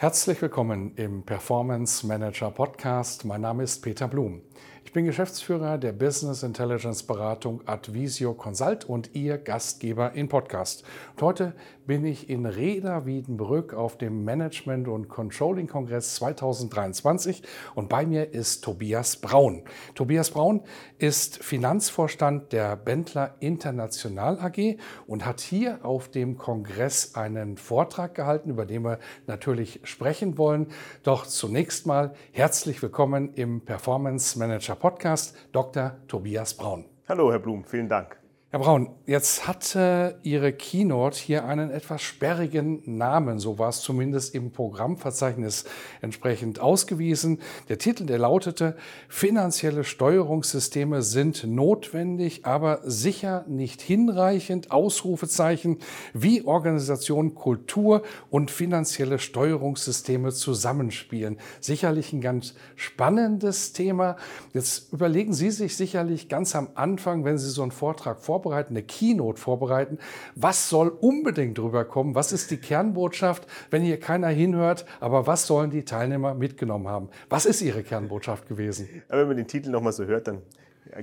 Herzlich willkommen im Performance Manager Podcast. Mein Name ist Peter Blum. Ich bin Geschäftsführer der Business Intelligence Beratung Advisio Consult und Ihr Gastgeber im Podcast. Und heute bin ich in Reda Wiedenbrück auf dem Management- und Controlling-Kongress 2023 und bei mir ist Tobias Braun. Tobias Braun ist Finanzvorstand der Bentler International AG und hat hier auf dem Kongress einen Vortrag gehalten, über den wir natürlich sprechen wollen. Doch zunächst mal herzlich willkommen im Performance Manager Podcast, Dr. Tobias Braun. Hallo, Herr Blum, vielen Dank. Herr Braun, jetzt hatte Ihre Keynote hier einen etwas sperrigen Namen, so war es zumindest im Programmverzeichnis entsprechend ausgewiesen. Der Titel, der lautete, Finanzielle Steuerungssysteme sind notwendig, aber sicher nicht hinreichend, Ausrufezeichen, wie Organisation, Kultur und finanzielle Steuerungssysteme zusammenspielen. Sicherlich ein ganz spannendes Thema. Jetzt überlegen Sie sich sicherlich ganz am Anfang, wenn Sie so einen Vortrag vorbereiten, vorbereiten, eine Keynote vorbereiten. Was soll unbedingt drüber kommen? Was ist die Kernbotschaft, wenn hier keiner hinhört? Aber was sollen die Teilnehmer mitgenommen haben? Was ist Ihre Kernbotschaft gewesen? wenn man den Titel nochmal so hört, dann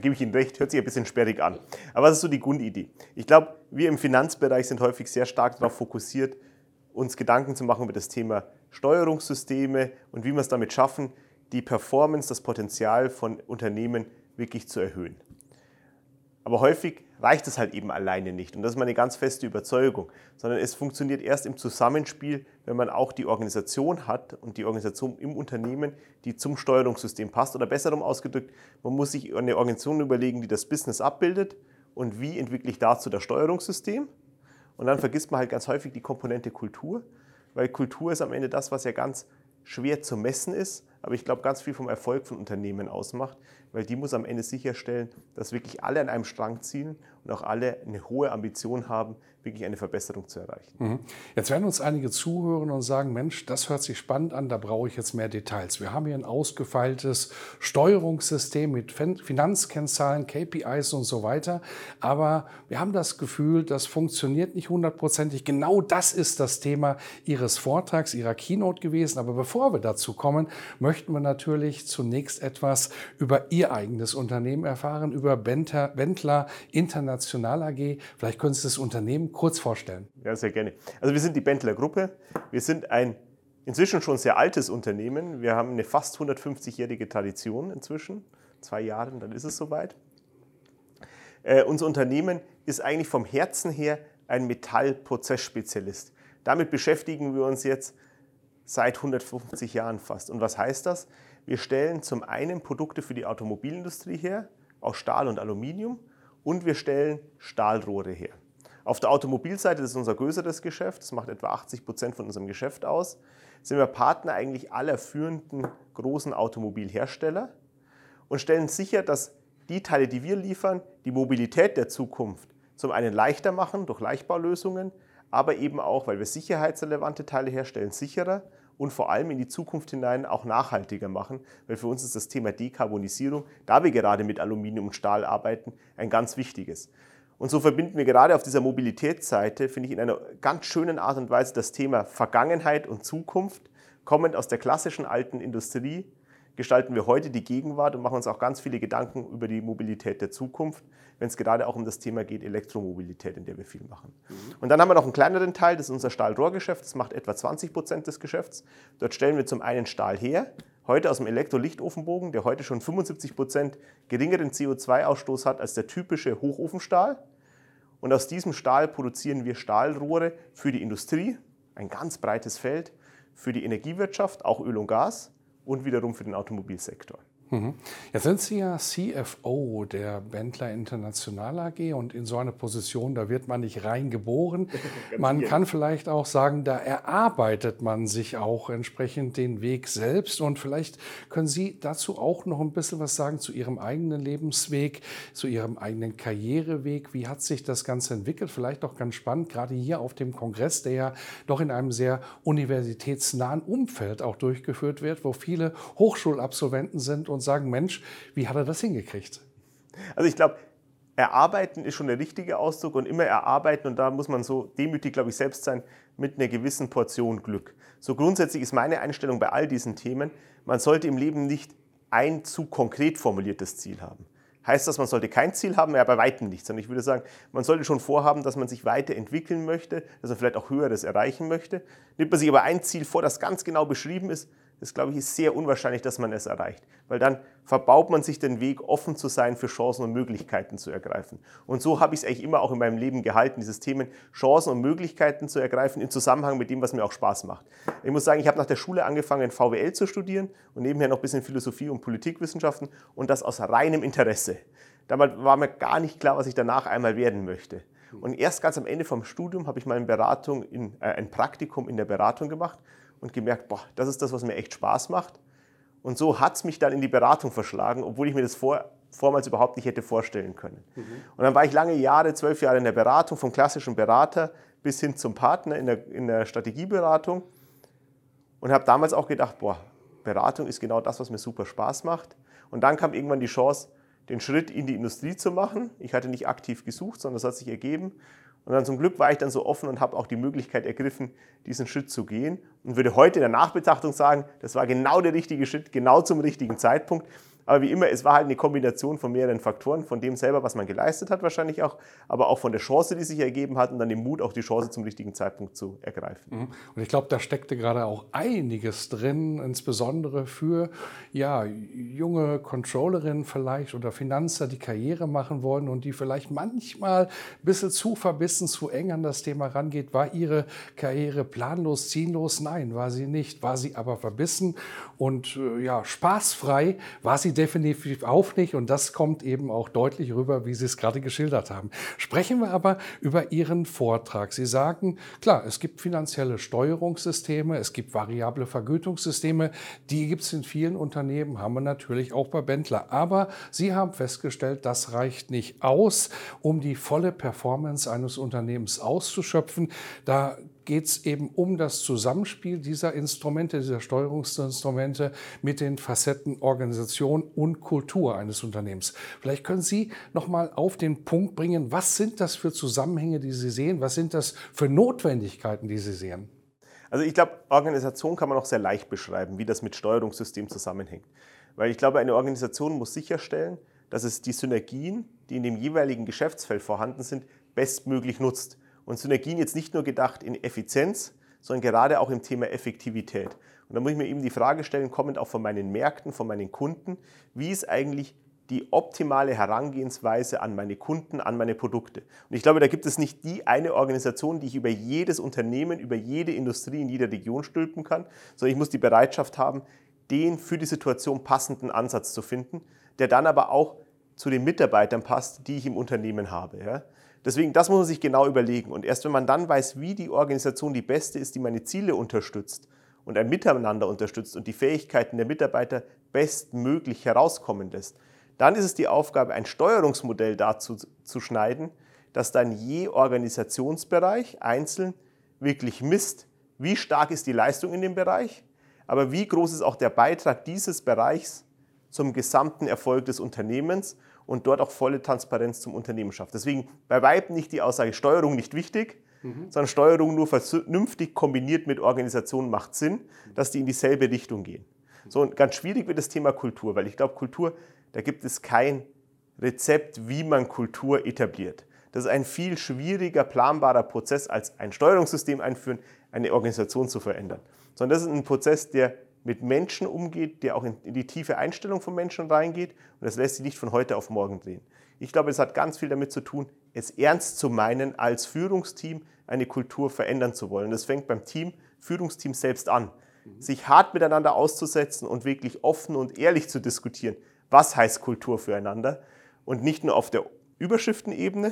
gebe ich Ihnen recht, hört sich ein bisschen sperrig an. Aber was ist so die Grundidee? Ich glaube, wir im Finanzbereich sind häufig sehr stark darauf fokussiert, uns Gedanken zu machen über das Thema Steuerungssysteme und wie wir es damit schaffen, die Performance, das Potenzial von Unternehmen wirklich zu erhöhen. Aber häufig reicht es halt eben alleine nicht. Und das ist meine ganz feste Überzeugung. Sondern es funktioniert erst im Zusammenspiel, wenn man auch die Organisation hat und die Organisation im Unternehmen, die zum Steuerungssystem passt. Oder besser ausgedrückt, man muss sich eine Organisation überlegen, die das Business abbildet und wie entwickle ich dazu das Steuerungssystem. Und dann vergisst man halt ganz häufig die Komponente Kultur, weil Kultur ist am Ende das, was ja ganz schwer zu messen ist, aber ich glaube, ganz viel vom Erfolg von Unternehmen ausmacht, weil die muss am Ende sicherstellen, dass wirklich alle an einem Strang ziehen und auch alle eine hohe Ambition haben, wirklich eine Verbesserung zu erreichen. Mhm. Jetzt werden uns einige zuhören und sagen, Mensch, das hört sich spannend an, da brauche ich jetzt mehr Details. Wir haben hier ein ausgefeiltes Steuerungssystem mit Finanzkennzahlen, KPIs und so weiter, aber wir haben das Gefühl, das funktioniert nicht hundertprozentig. Genau das ist das Thema Ihres Vortrags, Ihrer Keynote gewesen. Aber bevor wir dazu kommen, möchten wir natürlich zunächst etwas über Ihr eigenes Unternehmen erfahren, über Bentler International AG. Vielleicht können Sie das Unternehmen kurz vorstellen? Ja, sehr gerne. Also wir sind die Bentler Gruppe. Wir sind ein inzwischen schon sehr altes Unternehmen. Wir haben eine fast 150-jährige Tradition inzwischen. Zwei Jahre, dann ist es soweit. Äh, unser Unternehmen ist eigentlich vom Herzen her ein Metallprozessspezialist. Damit beschäftigen wir uns jetzt seit 150 Jahren fast. Und was heißt das? Wir stellen zum einen Produkte für die Automobilindustrie her, aus Stahl und Aluminium, und wir stellen Stahlrohre her. Auf der Automobilseite, das ist unser größeres Geschäft, das macht etwa 80 Prozent von unserem Geschäft aus, sind wir Partner eigentlich aller führenden großen Automobilhersteller und stellen sicher, dass die Teile, die wir liefern, die Mobilität der Zukunft zum einen leichter machen durch Leichtbaulösungen, aber eben auch, weil wir sicherheitsrelevante Teile herstellen, sicherer und vor allem in die Zukunft hinein auch nachhaltiger machen, weil für uns ist das Thema Dekarbonisierung, da wir gerade mit Aluminium und Stahl arbeiten, ein ganz wichtiges. Und so verbinden wir gerade auf dieser Mobilitätsseite, finde ich, in einer ganz schönen Art und Weise das Thema Vergangenheit und Zukunft. Kommend aus der klassischen alten Industrie gestalten wir heute die Gegenwart und machen uns auch ganz viele Gedanken über die Mobilität der Zukunft, wenn es gerade auch um das Thema geht, Elektromobilität, in der wir viel machen. Mhm. Und dann haben wir noch einen kleineren Teil, das ist unser Stahlrohrgeschäft, das macht etwa 20 Prozent des Geschäfts. Dort stellen wir zum einen Stahl her, heute aus dem Elektrolichtofenbogen, der heute schon 75 Prozent geringeren CO2-Ausstoß hat als der typische Hochofenstahl. Und aus diesem Stahl produzieren wir Stahlrohre für die Industrie, ein ganz breites Feld, für die Energiewirtschaft, auch Öl und Gas und wiederum für den Automobilsektor. Mhm. Jetzt sind Sie ja CFO der Bentler International AG und in so eine Position, da wird man nicht reingeboren. man kann vielleicht auch sagen, da erarbeitet man sich auch entsprechend den Weg selbst. Und vielleicht können Sie dazu auch noch ein bisschen was sagen zu Ihrem eigenen Lebensweg, zu Ihrem eigenen Karriereweg. Wie hat sich das Ganze entwickelt? Vielleicht auch ganz spannend, gerade hier auf dem Kongress, der ja doch in einem sehr universitätsnahen Umfeld auch durchgeführt wird, wo viele Hochschulabsolventen sind und und sagen, Mensch, wie hat er das hingekriegt? Also ich glaube, erarbeiten ist schon der richtige Ausdruck und immer erarbeiten und da muss man so demütig, glaube ich, selbst sein mit einer gewissen Portion Glück. So grundsätzlich ist meine Einstellung bei all diesen Themen, man sollte im Leben nicht ein zu konkret formuliertes Ziel haben. Heißt das, man sollte kein Ziel haben? Ja, bei weitem nicht. Sondern ich würde sagen, man sollte schon vorhaben, dass man sich weiterentwickeln möchte, dass man vielleicht auch Höheres erreichen möchte. Nimmt man sich aber ein Ziel vor, das ganz genau beschrieben ist, das glaube ich ist sehr unwahrscheinlich, dass man es erreicht, weil dann verbaut man sich den Weg, offen zu sein für Chancen und Möglichkeiten zu ergreifen. Und so habe ich es eigentlich immer auch in meinem Leben gehalten, dieses Themen Chancen und Möglichkeiten zu ergreifen im Zusammenhang mit dem, was mir auch Spaß macht. Ich muss sagen, ich habe nach der Schule angefangen, VWL zu studieren und nebenher noch ein bisschen Philosophie und Politikwissenschaften und das aus reinem Interesse. Damals war mir gar nicht klar, was ich danach einmal werden möchte. Und erst ganz am Ende vom Studium habe ich mal eine Beratung in, äh, ein Praktikum in der Beratung gemacht und gemerkt, boah, das ist das, was mir echt Spaß macht. Und so hat es mich dann in die Beratung verschlagen, obwohl ich mir das vor, vormals überhaupt nicht hätte vorstellen können. Mhm. Und dann war ich lange Jahre, zwölf Jahre in der Beratung, vom klassischen Berater bis hin zum Partner in der, in der Strategieberatung und habe damals auch gedacht, boah, Beratung ist genau das, was mir super Spaß macht. Und dann kam irgendwann die Chance, den Schritt in die Industrie zu machen. Ich hatte nicht aktiv gesucht, sondern das hat sich ergeben. Und dann zum Glück war ich dann so offen und habe auch die Möglichkeit ergriffen, diesen Schritt zu gehen. Und würde heute in der Nachbetrachtung sagen, das war genau der richtige Schritt, genau zum richtigen Zeitpunkt. Aber wie immer, es war halt eine Kombination von mehreren Faktoren, von dem selber, was man geleistet hat wahrscheinlich auch, aber auch von der Chance, die sich ergeben hat und dann dem Mut, auch die Chance zum richtigen Zeitpunkt zu ergreifen. Mhm. Und ich glaube, da steckte gerade auch einiges drin, insbesondere für ja, junge Controllerinnen vielleicht oder Finanzer, die Karriere machen wollen und die vielleicht manchmal ein bisschen zu verbissen, zu eng an das Thema rangeht. War ihre Karriere planlos, ziellos? Nein, war sie nicht. War sie aber verbissen und äh, ja, spaßfrei war sie definitiv auch nicht und das kommt eben auch deutlich rüber, wie Sie es gerade geschildert haben. Sprechen wir aber über Ihren Vortrag. Sie sagen, klar, es gibt finanzielle Steuerungssysteme, es gibt variable Vergütungssysteme, die gibt es in vielen Unternehmen, haben wir natürlich auch bei Bendler. Aber Sie haben festgestellt, das reicht nicht aus, um die volle Performance eines Unternehmens auszuschöpfen. Da geht es eben um das Zusammenspiel dieser Instrumente, dieser Steuerungsinstrumente mit den Facetten Organisation und Kultur eines Unternehmens. Vielleicht können Sie noch mal auf den Punkt bringen, was sind das für Zusammenhänge, die Sie sehen? Was sind das für Notwendigkeiten, die Sie sehen? Also ich glaube, Organisation kann man auch sehr leicht beschreiben, wie das mit Steuerungssystem zusammenhängt. Weil ich glaube, eine Organisation muss sicherstellen, dass es die Synergien, die in dem jeweiligen Geschäftsfeld vorhanden sind, bestmöglich nutzt. Und Synergien jetzt nicht nur gedacht in Effizienz, sondern gerade auch im Thema Effektivität. Und da muss ich mir eben die Frage stellen, kommend auch von meinen Märkten, von meinen Kunden, wie ist eigentlich die optimale Herangehensweise an meine Kunden, an meine Produkte. Und ich glaube, da gibt es nicht die eine Organisation, die ich über jedes Unternehmen, über jede Industrie in jeder Region stülpen kann, sondern ich muss die Bereitschaft haben, den für die Situation passenden Ansatz zu finden, der dann aber auch zu den Mitarbeitern passt, die ich im Unternehmen habe. Ja? Deswegen, das muss man sich genau überlegen. Und erst wenn man dann weiß, wie die Organisation die beste ist, die meine Ziele unterstützt und ein Miteinander unterstützt und die Fähigkeiten der Mitarbeiter bestmöglich herauskommen lässt, dann ist es die Aufgabe, ein Steuerungsmodell dazu zu schneiden, dass dann je Organisationsbereich einzeln wirklich misst, wie stark ist die Leistung in dem Bereich, aber wie groß ist auch der Beitrag dieses Bereichs zum gesamten Erfolg des Unternehmens und dort auch volle Transparenz zum Unternehmen schafft. Deswegen bei Weitem nicht die Aussage Steuerung nicht wichtig, mhm. sondern Steuerung nur vernünftig kombiniert mit Organisation macht Sinn, dass die in dieselbe Richtung gehen. So, und ganz schwierig wird das Thema Kultur, weil ich glaube, Kultur, da gibt es kein Rezept, wie man Kultur etabliert. Das ist ein viel schwieriger, planbarer Prozess, als ein Steuerungssystem einführen, eine Organisation zu verändern. Sondern das ist ein Prozess, der mit Menschen umgeht, der auch in die tiefe Einstellung von Menschen reingeht. Und das lässt sich nicht von heute auf morgen drehen. Ich glaube, es hat ganz viel damit zu tun, es ernst zu meinen, als Führungsteam eine Kultur verändern zu wollen. Das fängt beim Team, Führungsteam selbst an. sich hart miteinander auszusetzen und wirklich offen und ehrlich zu diskutieren, was heißt Kultur füreinander und nicht nur auf der Überschriftenebene,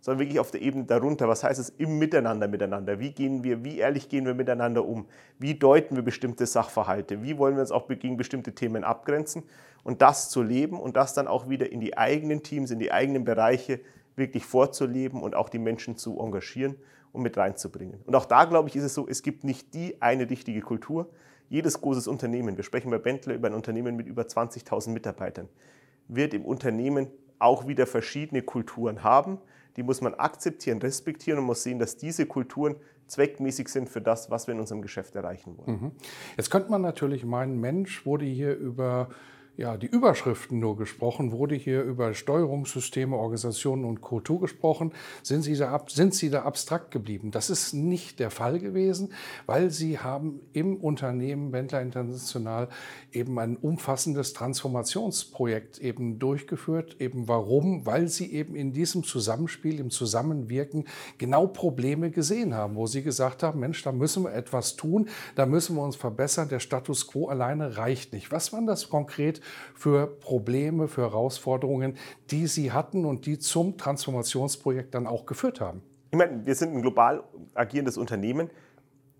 sondern wirklich auf der Ebene darunter. Was heißt es im Miteinander miteinander? Wie gehen wir, wie ehrlich gehen wir miteinander um? Wie deuten wir bestimmte Sachverhalte? Wie wollen wir uns auch gegen bestimmte Themen abgrenzen? Und das zu leben und das dann auch wieder in die eigenen Teams, in die eigenen Bereiche wirklich vorzuleben und auch die Menschen zu engagieren und mit reinzubringen. Und auch da, glaube ich, ist es so, es gibt nicht die eine richtige Kultur. Jedes großes Unternehmen, wir sprechen bei Bentley über ein Unternehmen mit über 20.000 Mitarbeitern, wird im Unternehmen auch wieder verschiedene Kulturen haben. Die muss man akzeptieren, respektieren und muss sehen, dass diese Kulturen zweckmäßig sind für das, was wir in unserem Geschäft erreichen wollen. Mhm. Jetzt könnte man natürlich meinen, Mensch wurde hier über ja, die Überschriften nur gesprochen, wurde hier über Steuerungssysteme, Organisationen und Kultur gesprochen. Sind Sie, da, sind Sie da abstrakt geblieben? Das ist nicht der Fall gewesen, weil Sie haben im Unternehmen Wendler International eben ein umfassendes Transformationsprojekt eben durchgeführt. Eben warum? Weil Sie eben in diesem Zusammenspiel, im Zusammenwirken genau Probleme gesehen haben, wo Sie gesagt haben, Mensch, da müssen wir etwas tun, da müssen wir uns verbessern, der Status quo alleine reicht nicht. Was waren das konkret für Probleme, für Herausforderungen, die Sie hatten und die zum Transformationsprojekt dann auch geführt haben? Ich meine, wir sind ein global agierendes Unternehmen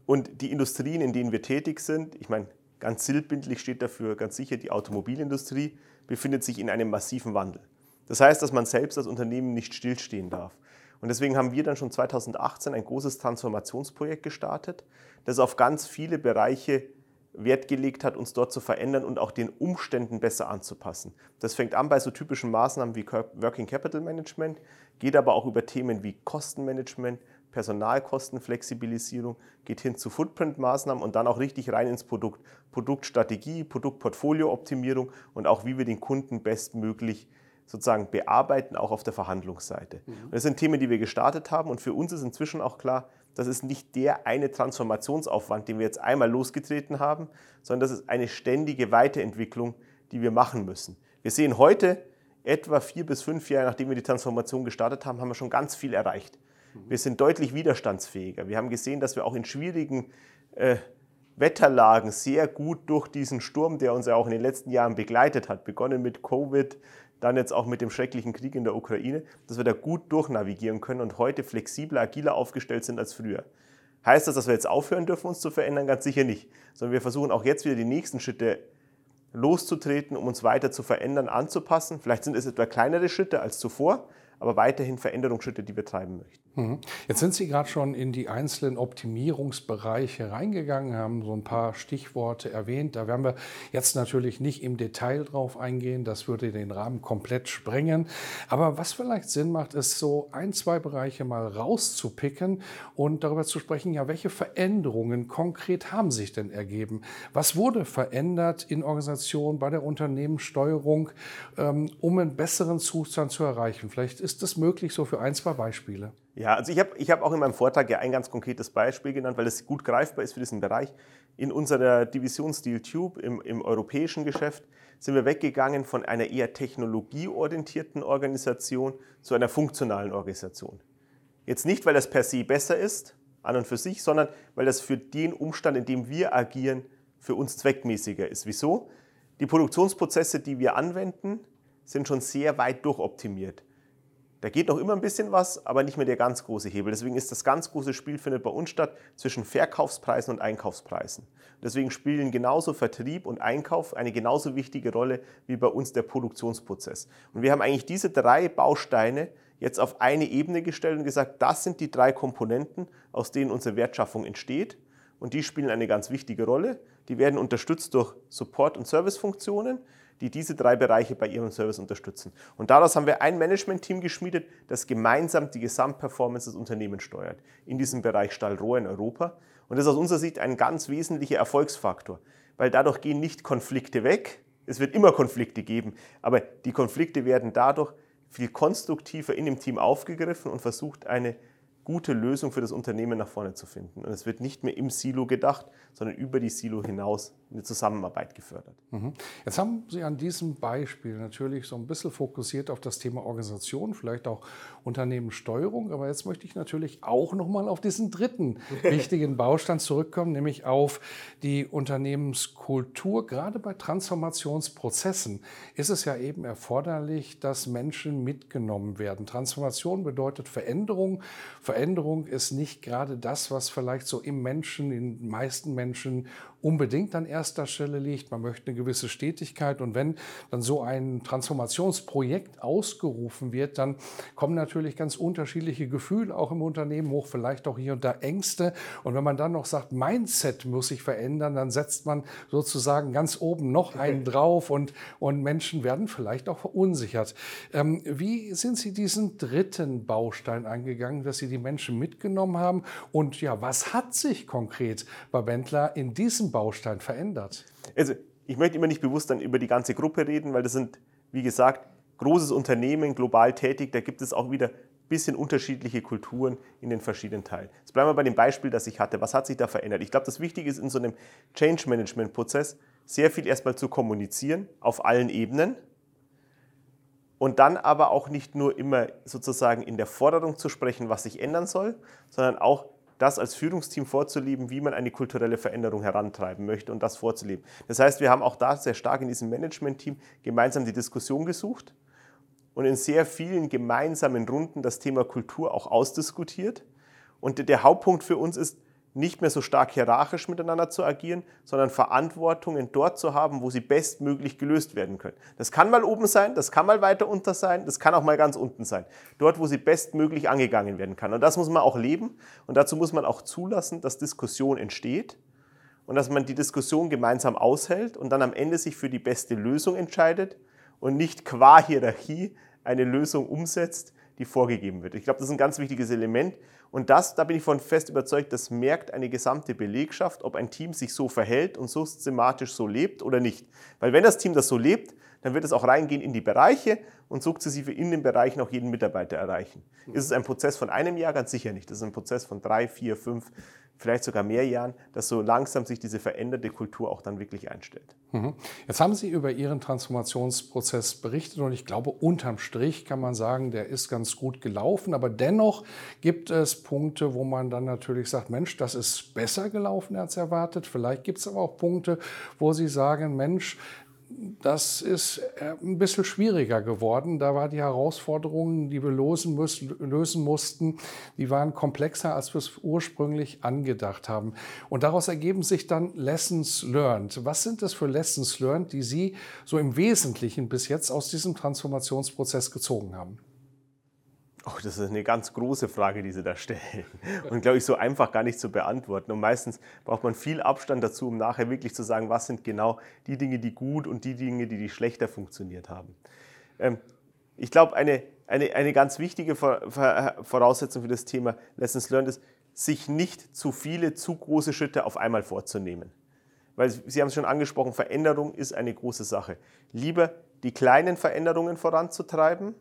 und die Industrien, in denen wir tätig sind, ich meine, ganz sinnbildlich steht dafür ganz sicher die Automobilindustrie, befindet sich in einem massiven Wandel. Das heißt, dass man selbst als Unternehmen nicht stillstehen darf. Und deswegen haben wir dann schon 2018 ein großes Transformationsprojekt gestartet, das auf ganz viele Bereiche Wert gelegt hat, uns dort zu verändern und auch den Umständen besser anzupassen. Das fängt an bei so typischen Maßnahmen wie Working Capital Management, geht aber auch über Themen wie Kostenmanagement, Personalkostenflexibilisierung, geht hin zu Footprint-Maßnahmen und dann auch richtig rein ins Produkt. Produktstrategie, Produktportfolio-Optimierung und auch wie wir den Kunden bestmöglich sozusagen bearbeiten, auch auf der Verhandlungsseite. Mhm. das sind Themen, die wir gestartet haben und für uns ist inzwischen auch klar, das ist nicht der eine Transformationsaufwand, den wir jetzt einmal losgetreten haben, sondern das ist eine ständige Weiterentwicklung, die wir machen müssen. Wir sehen heute, etwa vier bis fünf Jahre nachdem wir die Transformation gestartet haben, haben wir schon ganz viel erreicht. Wir sind deutlich widerstandsfähiger. Wir haben gesehen, dass wir auch in schwierigen äh, Wetterlagen sehr gut durch diesen Sturm, der uns ja auch in den letzten Jahren begleitet hat, begonnen mit Covid, dann jetzt auch mit dem schrecklichen Krieg in der Ukraine, dass wir da gut durchnavigieren können und heute flexibler, agiler aufgestellt sind als früher. Heißt das, dass wir jetzt aufhören dürfen, uns zu verändern? Ganz sicher nicht. Sondern wir versuchen auch jetzt wieder die nächsten Schritte loszutreten, um uns weiter zu verändern, anzupassen. Vielleicht sind es etwa kleinere Schritte als zuvor, aber weiterhin Veränderungsschritte, die wir treiben möchten. Mhm. Jetzt sind Sie gerade schon in die einzelnen Optimierungsbereiche reingegangen, haben so ein paar Stichworte erwähnt. Da werden wir jetzt natürlich nicht im Detail drauf eingehen, das würde den Rahmen komplett sprengen. Aber was vielleicht Sinn macht, ist so ein, zwei Bereiche mal rauszupicken und darüber zu sprechen, ja, welche Veränderungen konkret haben sich denn ergeben? Was wurde verändert in Organisationen, bei der Unternehmenssteuerung, ähm, um einen besseren Zustand zu erreichen? Vielleicht ist das möglich so für ein, zwei Beispiele. Ja, also ich habe ich hab auch in meinem Vortrag ja ein ganz konkretes Beispiel genannt, weil es gut greifbar ist für diesen Bereich. In unserer Division Steel Tube im, im europäischen Geschäft sind wir weggegangen von einer eher technologieorientierten Organisation zu einer funktionalen Organisation. Jetzt nicht, weil das per se besser ist, an und für sich, sondern weil das für den Umstand, in dem wir agieren, für uns zweckmäßiger ist. Wieso? Die Produktionsprozesse, die wir anwenden, sind schon sehr weit durchoptimiert. Da geht noch immer ein bisschen was, aber nicht mehr der ganz große Hebel. Deswegen ist das ganz große Spiel findet bei uns statt zwischen Verkaufspreisen und Einkaufspreisen. Deswegen spielen genauso Vertrieb und Einkauf eine genauso wichtige Rolle wie bei uns der Produktionsprozess. Und wir haben eigentlich diese drei Bausteine jetzt auf eine Ebene gestellt und gesagt, das sind die drei Komponenten, aus denen unsere Wertschaffung entsteht. Und die spielen eine ganz wichtige Rolle. Die werden unterstützt durch Support- und Servicefunktionen die diese drei Bereiche bei ihrem Service unterstützen. Und daraus haben wir ein Management-Team geschmiedet, das gemeinsam die Gesamtperformance des Unternehmens steuert, in diesem Bereich Stahlrohr in Europa. Und das ist aus unserer Sicht ein ganz wesentlicher Erfolgsfaktor, weil dadurch gehen nicht Konflikte weg, es wird immer Konflikte geben, aber die Konflikte werden dadurch viel konstruktiver in dem Team aufgegriffen und versucht, eine gute Lösung für das Unternehmen nach vorne zu finden. Und es wird nicht mehr im Silo gedacht, sondern über die Silo hinaus eine Zusammenarbeit gefördert. Mhm. Jetzt haben Sie an diesem Beispiel natürlich so ein bisschen fokussiert auf das Thema Organisation, vielleicht auch Unternehmenssteuerung, aber jetzt möchte ich natürlich auch nochmal auf diesen dritten wichtigen Baustein zurückkommen, nämlich auf die Unternehmenskultur. Gerade bei Transformationsprozessen ist es ja eben erforderlich, dass Menschen mitgenommen werden. Transformation bedeutet Veränderung. Veränderung ist nicht gerade das, was vielleicht so im Menschen, in den meisten Menschen unbedingt an erster Stelle liegt. Man möchte eine gewisse Stetigkeit. Und wenn dann so ein Transformationsprojekt ausgerufen wird, dann kommen natürlich ganz unterschiedliche Gefühle auch im Unternehmen hoch, vielleicht auch hier und da Ängste. Und wenn man dann noch sagt, Mindset muss sich verändern, dann setzt man sozusagen ganz oben noch einen drauf und, und Menschen werden vielleicht auch verunsichert. Ähm, wie sind Sie diesen dritten Baustein angegangen, dass Sie die Menschen mitgenommen haben? Und ja, was hat sich konkret bei Wendler in diesem Baustein verändert? Also ich möchte immer nicht bewusst dann über die ganze Gruppe reden, weil das sind, wie gesagt, großes Unternehmen, global tätig, da gibt es auch wieder ein bisschen unterschiedliche Kulturen in den verschiedenen Teilen. Jetzt bleiben wir bei dem Beispiel, das ich hatte. Was hat sich da verändert? Ich glaube, das Wichtige ist in so einem Change-Management-Prozess sehr viel erstmal zu kommunizieren auf allen Ebenen und dann aber auch nicht nur immer sozusagen in der Forderung zu sprechen, was sich ändern soll, sondern auch das als Führungsteam vorzuleben, wie man eine kulturelle Veränderung herantreiben möchte und das vorzuleben. Das heißt, wir haben auch da sehr stark in diesem Management-Team gemeinsam die Diskussion gesucht und in sehr vielen gemeinsamen Runden das Thema Kultur auch ausdiskutiert. Und der Hauptpunkt für uns ist, nicht mehr so stark hierarchisch miteinander zu agieren, sondern Verantwortungen dort zu haben, wo sie bestmöglich gelöst werden können. Das kann mal oben sein, das kann mal weiter unter sein, das kann auch mal ganz unten sein. Dort, wo sie bestmöglich angegangen werden kann. Und das muss man auch leben und dazu muss man auch zulassen, dass Diskussion entsteht und dass man die Diskussion gemeinsam aushält und dann am Ende sich für die beste Lösung entscheidet und nicht qua Hierarchie eine Lösung umsetzt, die vorgegeben wird. Ich glaube, das ist ein ganz wichtiges Element. Und das, da bin ich von fest überzeugt, das merkt eine gesamte Belegschaft, ob ein Team sich so verhält und so systematisch so lebt oder nicht. Weil wenn das Team das so lebt, dann wird es auch reingehen in die Bereiche und sukzessive in den Bereichen auch jeden Mitarbeiter erreichen. Ist es ein Prozess von einem Jahr? Ganz sicher nicht. Das ist ein Prozess von drei, vier, fünf, vielleicht sogar mehr Jahren, dass so langsam sich diese veränderte Kultur auch dann wirklich einstellt. Mhm. Jetzt haben Sie über Ihren Transformationsprozess berichtet und ich glaube, unterm Strich kann man sagen, der ist ganz gut gelaufen, aber dennoch gibt es Punkte, wo man dann natürlich sagt, Mensch, das ist besser gelaufen als erwartet. Vielleicht gibt es aber auch Punkte, wo Sie sagen, Mensch, das ist äh, ein bisschen schwieriger geworden. Da war die Herausforderungen, die wir lösen, müssen, lösen mussten, die waren komplexer, als wir es ursprünglich angedacht haben. Und daraus ergeben sich dann Lessons learned. Was sind das für Lessons learned, die Sie so im Wesentlichen bis jetzt aus diesem Transformationsprozess gezogen haben? Oh, das ist eine ganz große Frage, die Sie da stellen. Und glaube ich, so einfach gar nicht zu beantworten. Und meistens braucht man viel Abstand dazu, um nachher wirklich zu sagen, was sind genau die Dinge, die gut und die Dinge, die, die schlechter funktioniert haben. Ähm, ich glaube, eine, eine, eine ganz wichtige Voraussetzung für das Thema Lessons Learned ist, sich nicht zu viele, zu große Schritte auf einmal vorzunehmen. Weil Sie haben es schon angesprochen, Veränderung ist eine große Sache. Lieber die kleinen Veränderungen voranzutreiben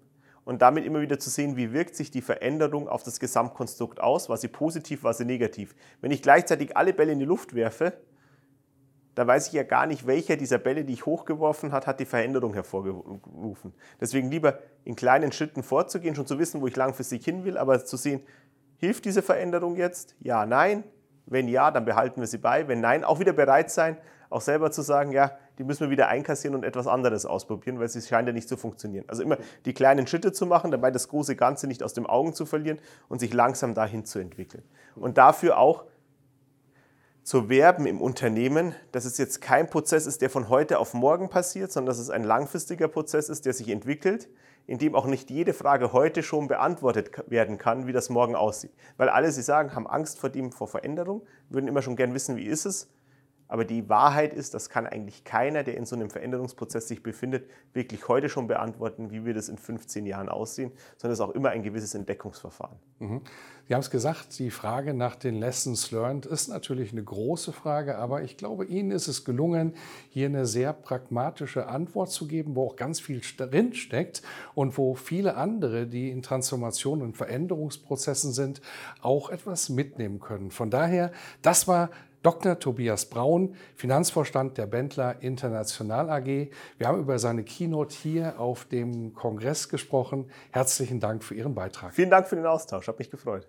und damit immer wieder zu sehen, wie wirkt sich die Veränderung auf das Gesamtkonstrukt aus, war sie positiv, war sie negativ. Wenn ich gleichzeitig alle Bälle in die Luft werfe, dann weiß ich ja gar nicht, welcher dieser Bälle, die ich hochgeworfen hat, hat die Veränderung hervorgerufen. Deswegen lieber in kleinen Schritten vorzugehen, schon zu wissen, wo ich langfristig hin will, aber zu sehen, hilft diese Veränderung jetzt? Ja, nein. Wenn ja, dann behalten wir sie bei. Wenn nein, auch wieder bereit sein, auch selber zu sagen, ja, die müssen wir wieder einkassieren und etwas anderes ausprobieren, weil sie scheint ja nicht zu funktionieren. Also immer die kleinen Schritte zu machen, dabei das große Ganze nicht aus den Augen zu verlieren und sich langsam dahin zu entwickeln. Und dafür auch zu werben im Unternehmen, dass es jetzt kein Prozess ist, der von heute auf morgen passiert, sondern dass es ein langfristiger Prozess ist, der sich entwickelt, in dem auch nicht jede Frage heute schon beantwortet werden kann, wie das morgen aussieht. Weil alle, sie sagen, haben Angst vor dem, vor Veränderung, würden immer schon gern wissen, wie ist es, aber die Wahrheit ist, das kann eigentlich keiner, der in so einem Veränderungsprozess sich befindet, wirklich heute schon beantworten, wie wir das in 15 Jahren aussehen, sondern es ist auch immer ein gewisses Entdeckungsverfahren. Mhm. Sie haben es gesagt, die Frage nach den Lessons learned ist natürlich eine große Frage, aber ich glaube, Ihnen ist es gelungen, hier eine sehr pragmatische Antwort zu geben, wo auch ganz viel drin steckt und wo viele andere, die in Transformation und Veränderungsprozessen sind, auch etwas mitnehmen können. Von daher, das war Dr. Tobias Braun, Finanzvorstand der Bentler International AG. Wir haben über seine Keynote hier auf dem Kongress gesprochen. Herzlichen Dank für Ihren Beitrag. Vielen Dank für den Austausch, hat mich gefreut.